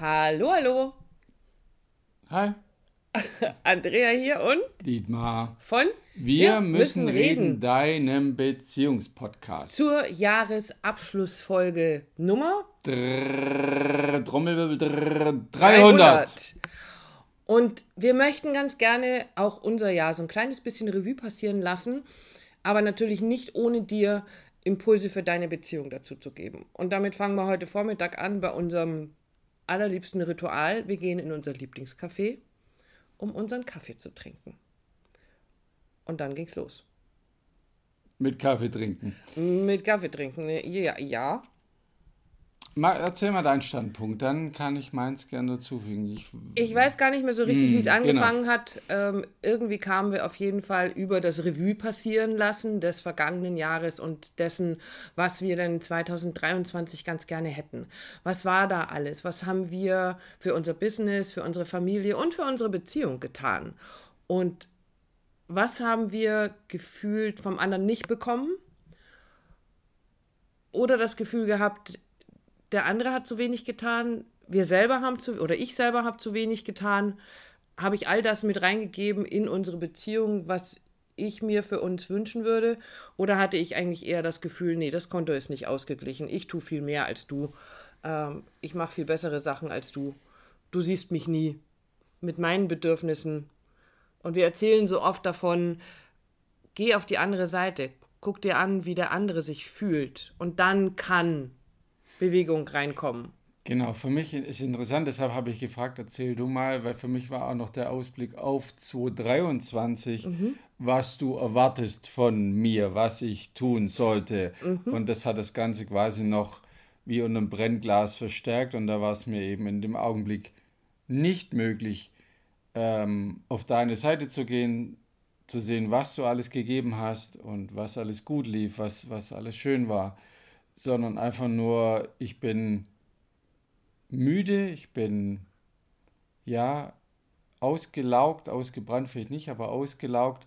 Hallo, hallo. Hi, Andrea hier und Dietmar. von Wir, müssen, reden, deinem Beziehungspodcast. zur Jahresabschlussfolge Nummer Drrrr, Trommelwirbel, drrrr, 300. Und wir möchten ganz gerne auch unser Jahr so ein kleines bisschen Revue passieren lassen, aber natürlich nicht ohne dir Impulse für deine Beziehung dazu zu geben. Und damit fangen wir heute Vormittag an bei unserem allerliebsten Ritual. Wir gehen in unser Lieblingscafé, um unseren Kaffee zu trinken. Und dann ging's los. Mit Kaffee trinken. Mit Kaffee trinken, ja, ja. Mal, erzähl mal deinen Standpunkt, dann kann ich meins gerne dazufügen. Ich, Ich weiß gar nicht mehr so richtig, wie es Mm, angefangen hat. Ähm, irgendwie kamen wir auf jeden Fall über das Revue passieren lassen des vergangenen Jahres und dessen, was wir denn 2023 ganz gerne hätten. Was war da alles? Was haben wir für unser Business, für unsere Familie und für unsere Beziehung getan? Und was haben wir gefühlt vom anderen nicht bekommen? Oder das Gefühl gehabt, der andere hat zu wenig getan, wir selber haben zu, oder ich selber habe zu wenig getan, habe ich all das mit reingegeben in unsere Beziehung, was ich mir für uns wünschen würde? Oder hatte ich eigentlich eher das Gefühl, nee, das Konto ist nicht ausgeglichen, ich tue viel mehr als du, ähm, ich mache viel bessere Sachen als du, du siehst mich nie mit meinen Bedürfnissen. Und wir erzählen so oft davon, geh auf die andere Seite, guck dir an, wie der andere sich fühlt und dann kann Bewegung reinkommen. genau, für mich ist interessant, deshalb habe ich gefragt, erzähl du mal, weil für mich war auch noch der Ausblick auf 2023, was du erwartest von mir, was ich tun sollte. Und das hat das Ganze quasi noch wie unter einem Brennglas verstärkt und da war es mir eben in dem Augenblick nicht möglich, ähm, auf deine Seite zu gehen, zu sehen, was du alles gegeben hast und was alles gut lief, was, was alles schön war, sondern einfach nur, ich bin müde, ich bin ja ausgelaugt, ausgebrannt vielleicht nicht, aber ausgelaugt,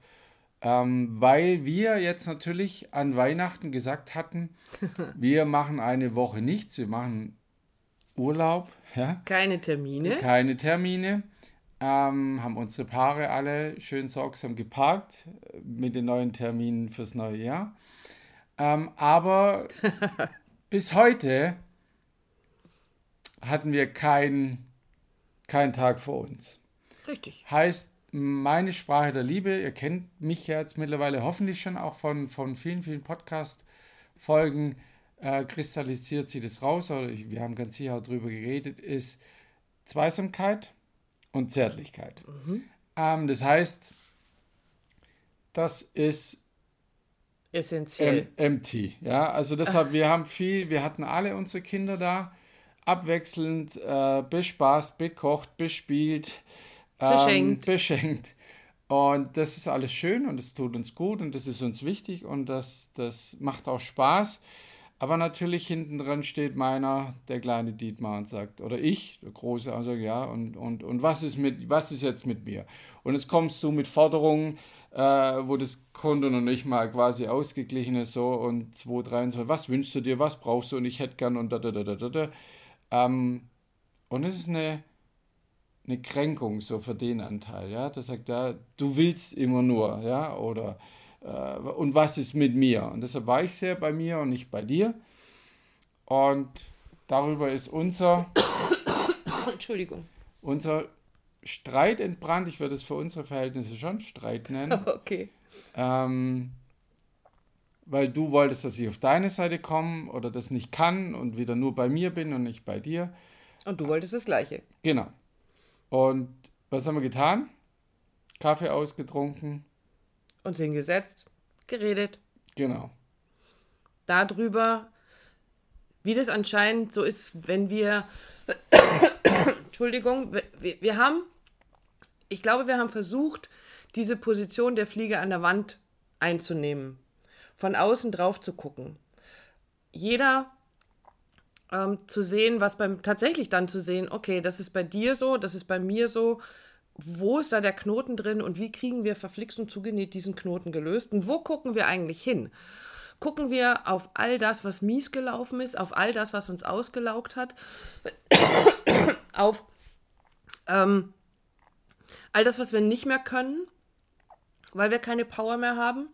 ähm, weil wir jetzt natürlich an Weihnachten gesagt hatten, wir machen eine Woche nichts, wir machen Urlaub, ja, Keine Termine. keine Termine, ähm, haben unsere Paare alle schön sorgsam geparkt äh, mit den neuen Terminen fürs neue Jahr. Ähm, aber bis heute hatten wir keinen keinen Tag vor uns. Richtig. Heißt, meine Sprache der Liebe, ihr kennt mich ja jetzt mittlerweile hoffentlich schon auch von, von vielen, vielen Podcast-Folgen, äh, kristallisiert sie das raus, oder ich, wir haben ganz sicher auch drüber geredet, ist Zweisamkeit und Zärtlichkeit. Ähm, das heißt, das ist Essentiell. MT. Ja, also deshalb, wir haben viel, wir hatten alle unsere Kinder da, abwechselnd äh, bespaßt, bekocht, bespielt, ähm, Beschenkt. beschenkt. Und das ist alles schön und es tut uns gut und das ist uns wichtig und das, das macht auch Spaß. Aber natürlich hinten dran steht meiner, der kleine Dietmar, und sagt, oder ich, der große, also ja, und, und, und was ist mit, was ist jetzt mit mir? Und jetzt kommst du mit Forderungen, äh, wo das Konto noch nicht mal quasi ausgeglichen ist, so und 2, 3 und so, was wünschst du dir, was brauchst du und ich hätte gern und da, da, da, da, da. Ähm, und es ist eine, eine Kränkung so für den Anteil, ja, der sagt, ja, du willst immer nur, ja, oder und was ist mit mir? Und deshalb war ich sehr bei mir und nicht bei dir. Und darüber ist unser, Entschuldigung. unser Streit entbrannt. Ich würde es für unsere Verhältnisse schon Streit nennen. Okay. ähm, weil du wolltest, dass ich auf deine Seite komme oder das nicht kann und wieder nur bei mir bin und nicht bei dir. Und du wolltest das Gleiche. Genau. Und was haben wir getan? Kaffee ausgetrunken. Uns hingesetzt, geredet. Genau. Darüber, wie das anscheinend so ist, wenn wir. Entschuldigung, wir, wir haben. Ich glaube, wir haben versucht, diese Position der Fliege an der Wand einzunehmen. Von außen drauf zu gucken. Jeder ähm, zu sehen, was beim tatsächlich dann zu sehen, okay, das ist bei dir so, das ist bei mir so. Wo ist da der Knoten drin und wie kriegen wir verflixt und zugenäht diesen Knoten gelöst? Und wo gucken wir eigentlich hin? Gucken wir auf all das, was mies gelaufen ist, auf all das, was uns ausgelaugt hat, auf ähm, all das, was wir nicht mehr können, weil wir keine Power mehr haben?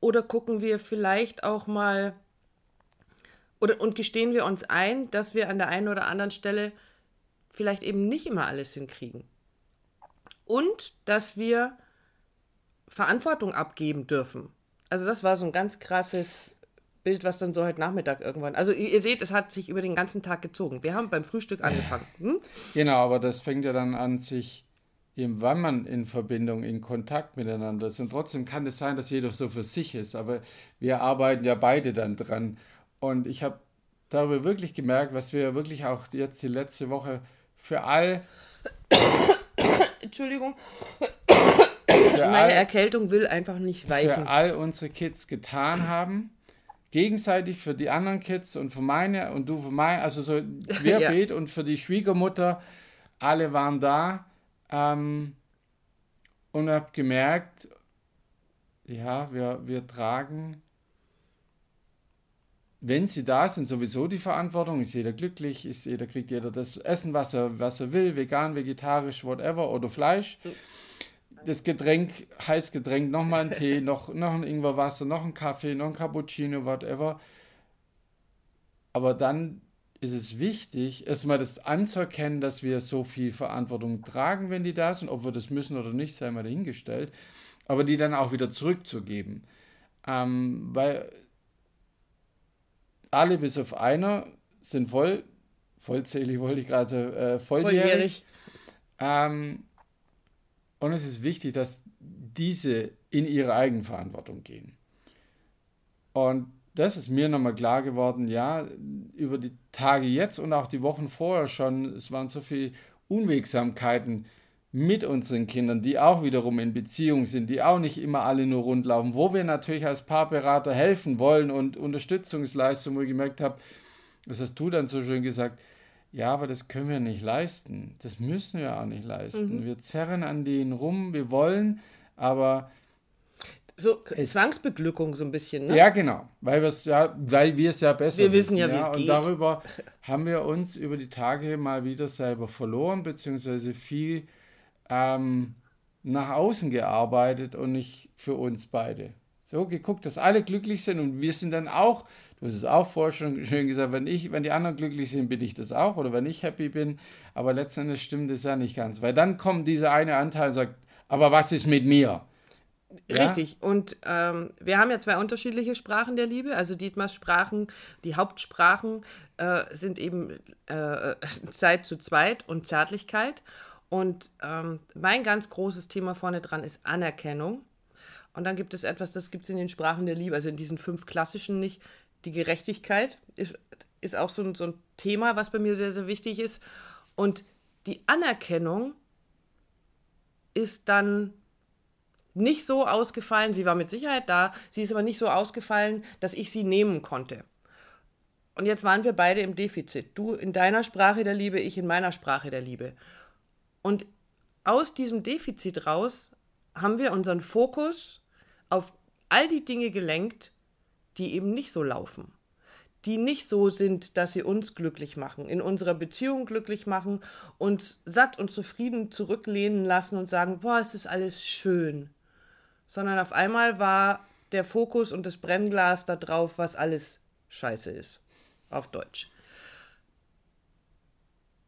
Oder gucken wir vielleicht auch mal oder, und gestehen wir uns ein, dass wir an der einen oder anderen Stelle vielleicht eben nicht immer alles hinkriegen? Und dass wir Verantwortung abgeben dürfen. Also das war so ein ganz krasses Bild, was dann so heute Nachmittag irgendwann. Also ihr seht, es hat sich über den ganzen Tag gezogen. Wir haben beim Frühstück angefangen. Hm? Genau, aber das fängt ja dann an, sich eben, wann man in Verbindung, in Kontakt miteinander ist. Und trotzdem kann es sein, dass jeder so für sich ist. Aber wir arbeiten ja beide dann dran. Und ich habe darüber wirklich gemerkt, was wir wirklich auch jetzt die letzte Woche für all. Entschuldigung. Meine Erkältung will einfach nicht weichen. Für all unsere Kids getan haben. Gegenseitig für die anderen Kids und für meine und du für meine, also so querbeet ja. und für die Schwiegermutter. Alle waren da ähm, und habe gemerkt, ja, wir, wir tragen, wenn sie da sind, sowieso die Verantwortung. Ist jeder glücklich, ist jeder, kriegt jeder das Essen, was er, was er will, vegan, vegetarisch, whatever, oder Fleisch. Das Getränk, heiß Getränk, nochmal ein Tee, noch, noch ein Ingwerwasser, noch ein Kaffee, noch ein Cappuccino, whatever. Aber dann ist es wichtig, erstmal das anzuerkennen, dass wir so viel Verantwortung tragen, wenn die da sind, ob wir das müssen oder nicht, sei mal dahingestellt, aber die dann auch wieder zurückzugeben. Ähm, weil alle bis auf einer sind voll, vollzählig wollte ich gerade, äh, volljährig. volljährig. Ähm, und es ist wichtig, dass diese in ihre Eigenverantwortung gehen. Und das ist mir nochmal klar geworden, ja, über die Tage jetzt und auch die Wochen vorher schon, es waren so viele Unwegsamkeiten mit unseren Kindern, die auch wiederum in Beziehung sind, die auch nicht immer alle nur rundlaufen, wo wir natürlich als Paarberater helfen wollen und Unterstützungsleistung, wo ich gemerkt habe, das hast du dann so schön gesagt, ja, aber das können wir nicht leisten. Das müssen wir auch nicht leisten. Mhm. Wir zerren an denen rum, wir wollen, aber so Zwangsbeglückung so ein bisschen, ne? Ja, genau, weil wir es ja, weil wir es ja besser Wir wissen, wissen ja, wie es geht. Und darüber haben wir uns über die Tage mal wieder selber verloren, beziehungsweise viel ähm, nach außen gearbeitet und nicht für uns beide. So geguckt, dass alle glücklich sind und wir sind dann auch, du hast es auch vorher schon schön gesagt, wenn ich, wenn die anderen glücklich sind, bin ich das auch oder wenn ich happy bin, aber letztendlich stimmt es ja nicht ganz, weil dann kommt dieser eine Anteil und sagt, aber was ist mit mir? Ja? Richtig. Und ähm, wir haben ja zwei unterschiedliche Sprachen der Liebe. Also Dietmars Sprachen, die Hauptsprachen äh, sind eben äh, Zeit zu zweit und Zärtlichkeit. Und ähm, mein ganz großes Thema vorne dran ist Anerkennung. Und dann gibt es etwas, das gibt es in den Sprachen der Liebe, also in diesen fünf klassischen nicht. Die Gerechtigkeit ist, ist auch so ein, so ein Thema, was bei mir sehr, sehr wichtig ist. Und die Anerkennung ist dann nicht so ausgefallen, sie war mit Sicherheit da, sie ist aber nicht so ausgefallen, dass ich sie nehmen konnte. Und jetzt waren wir beide im Defizit. Du in deiner Sprache der Liebe, ich in meiner Sprache der Liebe. Und aus diesem Defizit raus haben wir unseren Fokus auf all die Dinge gelenkt, die eben nicht so laufen. Die nicht so sind, dass sie uns glücklich machen, in unserer Beziehung glücklich machen, uns satt und zufrieden zurücklehnen lassen und sagen, boah, ist das alles schön sondern auf einmal war der Fokus und das Brennglas da drauf, was alles scheiße ist. Auf Deutsch.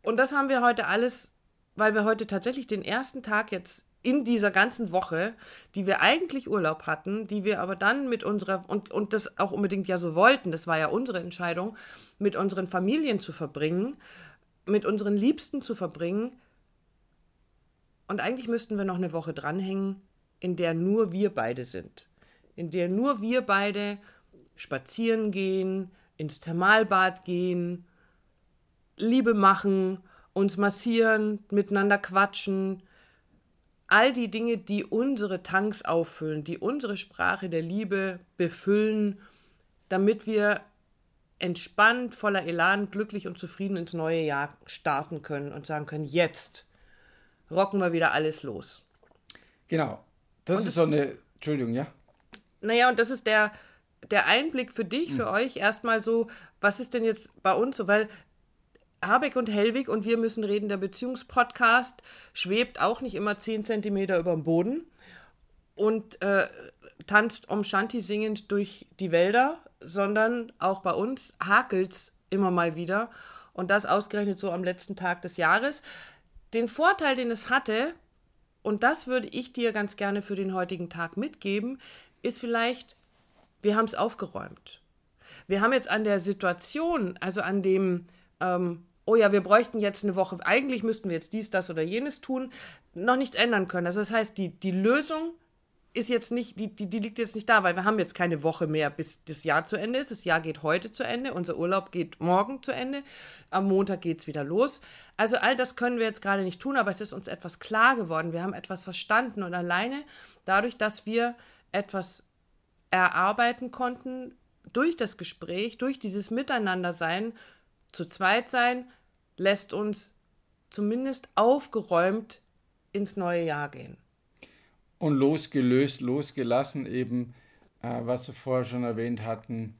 Und das haben wir heute alles, weil wir heute tatsächlich den ersten Tag jetzt in dieser ganzen Woche, die wir eigentlich Urlaub hatten, die wir aber dann mit unserer, und, und das auch unbedingt ja so wollten, das war ja unsere Entscheidung, mit unseren Familien zu verbringen, mit unseren Liebsten zu verbringen. Und eigentlich müssten wir noch eine Woche dranhängen, in der nur wir beide sind, in der nur wir beide spazieren gehen, ins Thermalbad gehen, Liebe machen, uns massieren, miteinander quatschen, all die Dinge, die unsere Tanks auffüllen, die unsere Sprache der Liebe befüllen, damit wir entspannt, voller Elan, glücklich und zufrieden ins neue Jahr starten können und sagen können, jetzt rocken wir wieder alles los. Genau. Das und ist so eine, Entschuldigung, ja? Naja, und das ist der, der Einblick für dich, für mhm. euch erstmal so, was ist denn jetzt bei uns so, weil Habeck und Hellwig und wir müssen reden, der Beziehungspodcast schwebt auch nicht immer 10 Zentimeter über dem Boden und äh, tanzt Om Shanti singend durch die Wälder, sondern auch bei uns hakelt es immer mal wieder und das ausgerechnet so am letzten Tag des Jahres. Den Vorteil, den es hatte, und das würde ich dir ganz gerne für den heutigen Tag mitgeben, ist vielleicht, wir haben es aufgeräumt. Wir haben jetzt an der Situation, also an dem, ähm, oh ja, wir bräuchten jetzt eine Woche, eigentlich müssten wir jetzt dies, das oder jenes tun, noch nichts ändern können. Also das heißt, die, die Lösung ist jetzt nicht, die, die, die liegt jetzt nicht da, weil wir haben jetzt keine Woche mehr, bis das Jahr zu Ende ist. Das Jahr geht heute zu Ende, unser Urlaub geht morgen zu Ende, am Montag geht es wieder los. Also all das können wir jetzt gerade nicht tun, aber es ist uns etwas klar geworden. Wir haben etwas verstanden und alleine dadurch, dass wir etwas erarbeiten konnten, durch das Gespräch, durch dieses Miteinandersein, zu zweit sein, lässt uns zumindest aufgeräumt ins neue Jahr gehen und losgelöst, losgelassen eben, äh, was wir vorher schon erwähnt hatten,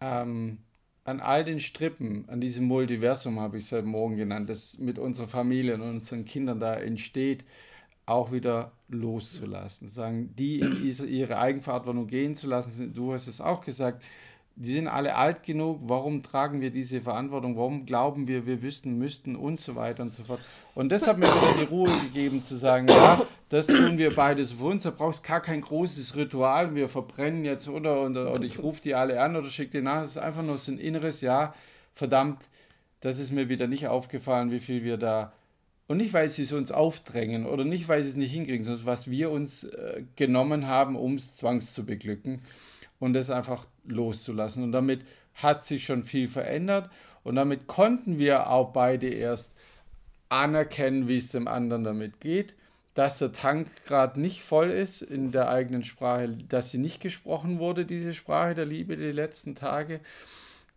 ähm, an all den Strippen, an diesem Multiversum habe ich es heute Morgen genannt, das mit unserer Familie und unseren Kindern da entsteht, auch wieder loszulassen. Sagen, die in ihre Eigenverantwortung gehen zu lassen. Du hast es auch gesagt, die sind alle alt genug, warum tragen wir diese Verantwortung, warum glauben wir, wir wüssten, müssten und so weiter und so fort. Und das hat mir wieder die Ruhe gegeben zu sagen, ja, das tun wir beides für uns, da brauchst gar kein großes Ritual, wir verbrennen jetzt oder, oder, oder ich rufe die alle an oder schicke die nach, es ist einfach nur so ein inneres, ja, verdammt, das ist mir wieder nicht aufgefallen, wie viel wir da, und nicht, weil sie es uns aufdrängen oder nicht, weil sie es nicht hinkriegen, sondern was wir uns äh, genommen haben, um es zwangs zu beglücken und das einfach loszulassen. Und damit hat sich schon viel verändert und damit konnten wir auch beide erst anerkennen, wie es dem anderen damit geht, dass der Tank gerade nicht voll ist in der eigenen Sprache, dass sie nicht gesprochen wurde, diese Sprache der Liebe die letzten Tage.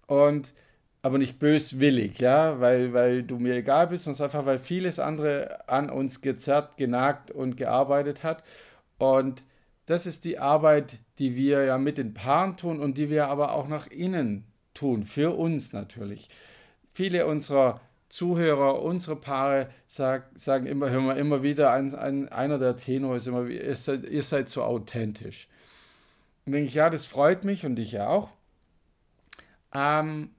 Und aber nicht böswillig, ja, weil, weil du mir egal bist, sondern einfach, weil vieles andere an uns gezerrt, genagt und gearbeitet hat. Und das ist die Arbeit, die wir ja mit den Paaren tun und die wir aber auch nach innen tun, für uns natürlich. Viele unserer Zuhörer, unsere Paare sag, sagen immer, hören wir immer wieder, ein, ein, einer der Tenor ist immer, ihr seid, ihr seid so authentisch. Und denke ich, ja, das freut mich und ich auch. Ähm,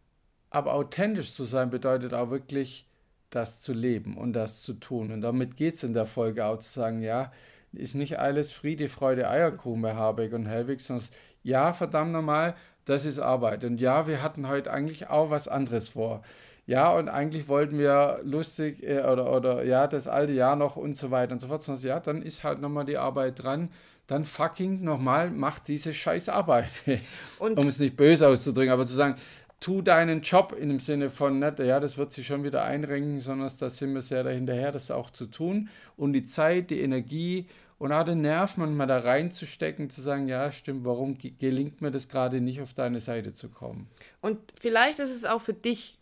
aber authentisch zu sein bedeutet auch wirklich, das zu leben und das zu tun. Und damit geht es in der Folge auch zu sagen, ja, ist nicht alles Friede, Freude, Eierkuchen bei Habeck und Helwig, sondern ja, verdammt nochmal, das ist Arbeit. Und ja, wir hatten heute eigentlich auch was anderes vor. Ja, und eigentlich wollten wir lustig äh, oder, oder ja, das alte Jahr noch und so weiter und so fort. Sondern ja, dann ist halt nochmal die Arbeit dran. Dann fucking nochmal, macht diese scheiß Arbeit. um es nicht böse auszudrücken, aber zu sagen, tu deinen Job in dem Sinne von, nicht, ja, das wird sich schon wieder einrenken, sondern da sind wir sehr dahinterher, das auch zu tun und die Zeit, die Energie und auch den Nerv manchmal da reinzustecken, zu sagen, ja, stimmt, warum gelingt mir das gerade nicht, auf deine Seite zu kommen? Und vielleicht ist es auch für dich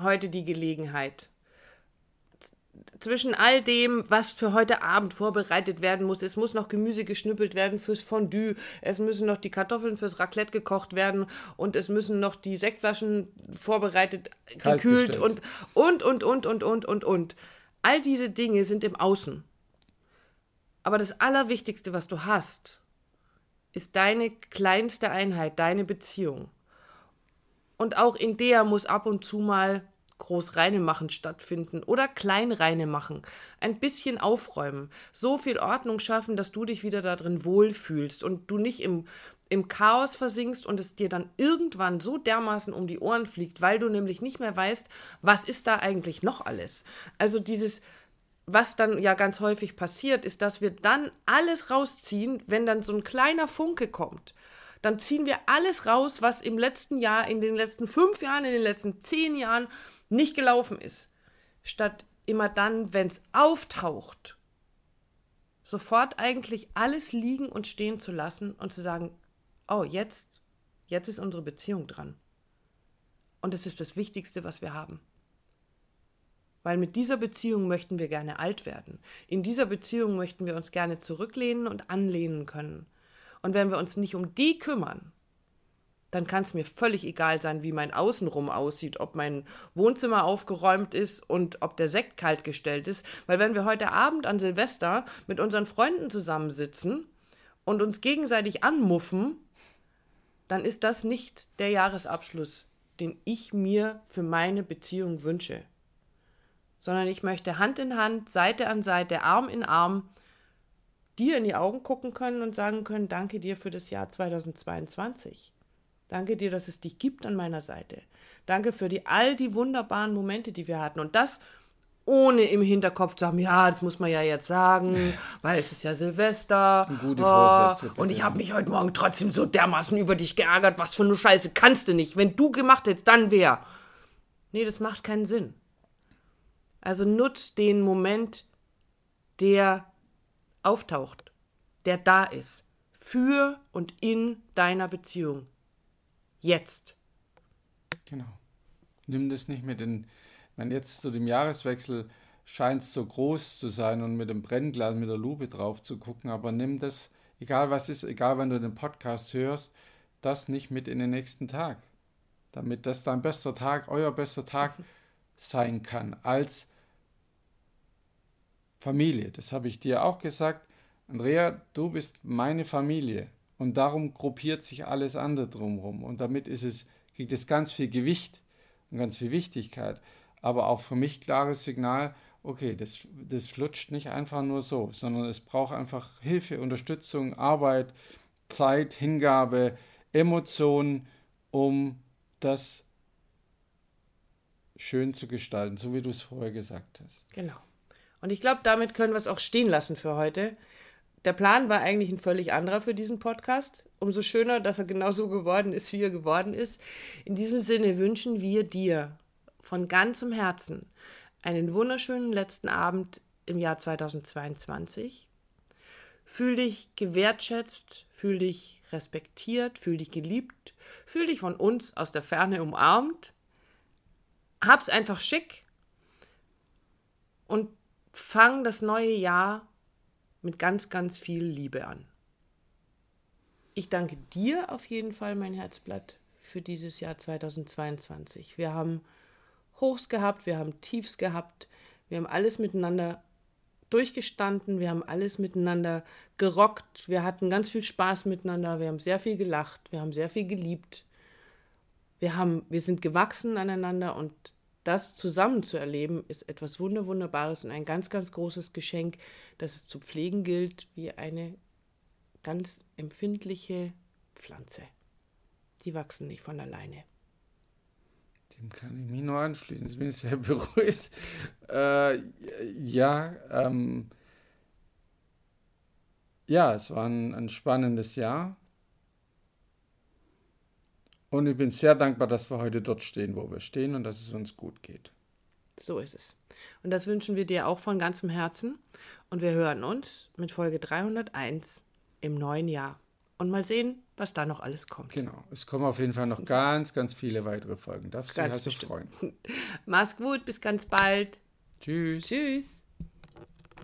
heute die Gelegenheit, zwischen all dem, was für heute Abend vorbereitet werden muss, es muss noch Gemüse geschnippelt werden fürs Fondue, es müssen noch die Kartoffeln fürs Raclette gekocht werden und es müssen noch die Sektflaschen vorbereitet, Kalt gekühlt und, und, und, und, und, und, und, und. All diese Dinge sind im Außen. Aber das Allerwichtigste, was du hast, ist deine kleinste Einheit, deine Beziehung. Und auch in der muss ab und zu mal groß machen stattfinden oder klein machen, ein bisschen aufräumen, so viel Ordnung schaffen, dass du dich wieder darin wohlfühlst und du nicht im, im Chaos versinkst und es dir dann irgendwann so dermaßen um die Ohren fliegt, weil du nämlich nicht mehr weißt, was ist da eigentlich noch alles. Also dieses, was dann ja ganz häufig passiert, ist, dass wir dann alles rausziehen, wenn dann so ein kleiner Funke kommt. Dann ziehen wir alles raus, was im letzten Jahr, in den letzten fünf Jahren, in den letzten zehn Jahren nicht gelaufen ist, statt immer dann, wenn es auftaucht, sofort eigentlich alles liegen und stehen zu lassen und zu sagen, oh, jetzt, jetzt ist unsere Beziehung dran. Und es ist das Wichtigste, was wir haben. Weil mit dieser Beziehung möchten wir gerne alt werden. In dieser Beziehung möchten wir uns gerne zurücklehnen und anlehnen können. Und wenn wir uns nicht um die kümmern, dann kann es mir völlig egal sein, wie mein Außenrum aussieht, ob mein Wohnzimmer aufgeräumt ist und ob der Sekt kalt gestellt ist. Weil wenn wir heute Abend an Silvester mit unseren Freunden zusammensitzen und uns gegenseitig anmuffen, dann ist das nicht der Jahresabschluss, den ich mir für meine Beziehung wünsche. Sondern ich möchte Hand in Hand, Seite an Seite, Arm in Arm dir in die Augen gucken können und sagen können, danke dir für das Jahr 2022. Danke dir, dass es dich gibt an meiner Seite. Danke für die, all die wunderbaren Momente, die wir hatten. Und das ohne im Hinterkopf zu haben, ja, das muss man ja jetzt sagen, weil es ist ja Silvester. Gute Vorsätze. Oh, und ich habe mich heute Morgen trotzdem so dermaßen über dich geärgert. Was für eine Scheiße kannst du nicht. Wenn du gemacht hättest, dann wer? Nee, das macht keinen Sinn. Also nutz den Moment, der auftaucht, der da ist, für und in deiner Beziehung. Jetzt. Genau. Nimm das nicht mit in, wenn jetzt zu dem Jahreswechsel scheint es so groß zu sein und mit dem Brennglas, mit der Lupe drauf zu gucken, aber nimm das, egal was ist, egal wenn du den Podcast hörst, das nicht mit in den nächsten Tag. Damit das dein bester Tag, euer bester Tag sein kann als Familie. Das habe ich dir auch gesagt. Andrea, du bist meine Familie. Und darum gruppiert sich alles andere drumherum. Und damit ist es, kriegt es ganz viel Gewicht und ganz viel Wichtigkeit. Aber auch für mich klares Signal, okay, das, das flutscht nicht einfach nur so, sondern es braucht einfach Hilfe, Unterstützung, Arbeit, Zeit, Hingabe, Emotionen, um das schön zu gestalten, so wie du es vorher gesagt hast. Genau. Und ich glaube, damit können wir es auch stehen lassen für heute der Plan war eigentlich ein völlig anderer für diesen Podcast. Umso schöner, dass er genauso geworden ist, wie er geworden ist. In diesem Sinne wünschen wir dir von ganzem Herzen einen wunderschönen letzten Abend im Jahr 2022. Fühl dich gewertschätzt, fühl dich respektiert, fühl dich geliebt, fühl dich von uns aus der Ferne umarmt. Hab's einfach schick und fang das neue Jahr mit ganz, ganz viel Liebe an. Ich danke dir auf jeden Fall, mein Herzblatt, für dieses Jahr 2022. Wir haben Hochs gehabt, wir haben Tiefs gehabt, wir haben alles miteinander durchgestanden, wir haben alles miteinander gerockt, wir hatten ganz viel Spaß miteinander, wir haben sehr viel gelacht, wir haben sehr viel geliebt. Wir, haben, wir sind gewachsen aneinander und das zusammen zu erleben, ist etwas Wunder Wunderbares und ein ganz, ganz großes Geschenk, das es zu pflegen gilt wie eine ganz empfindliche Pflanze. Die wachsen nicht von alleine. Dem kann ich mich nur anschließen. Jetzt bin ich sehr beruhigt. Äh, ja, ähm, ja, es war ein, ein spannendes Jahr. Und ich bin sehr dankbar, dass wir heute dort stehen, wo wir stehen und dass es uns gut geht. So ist es. Und das wünschen wir dir auch von ganzem Herzen. Und wir hören uns mit Folge 301 im neuen Jahr. Und mal sehen, was da noch alles kommt. Genau. Es kommen auf jeden Fall noch ganz, ganz viele weitere Folgen. Darf sich also freuen. Mach's gut, bis ganz bald. Tschüss. Tschüss.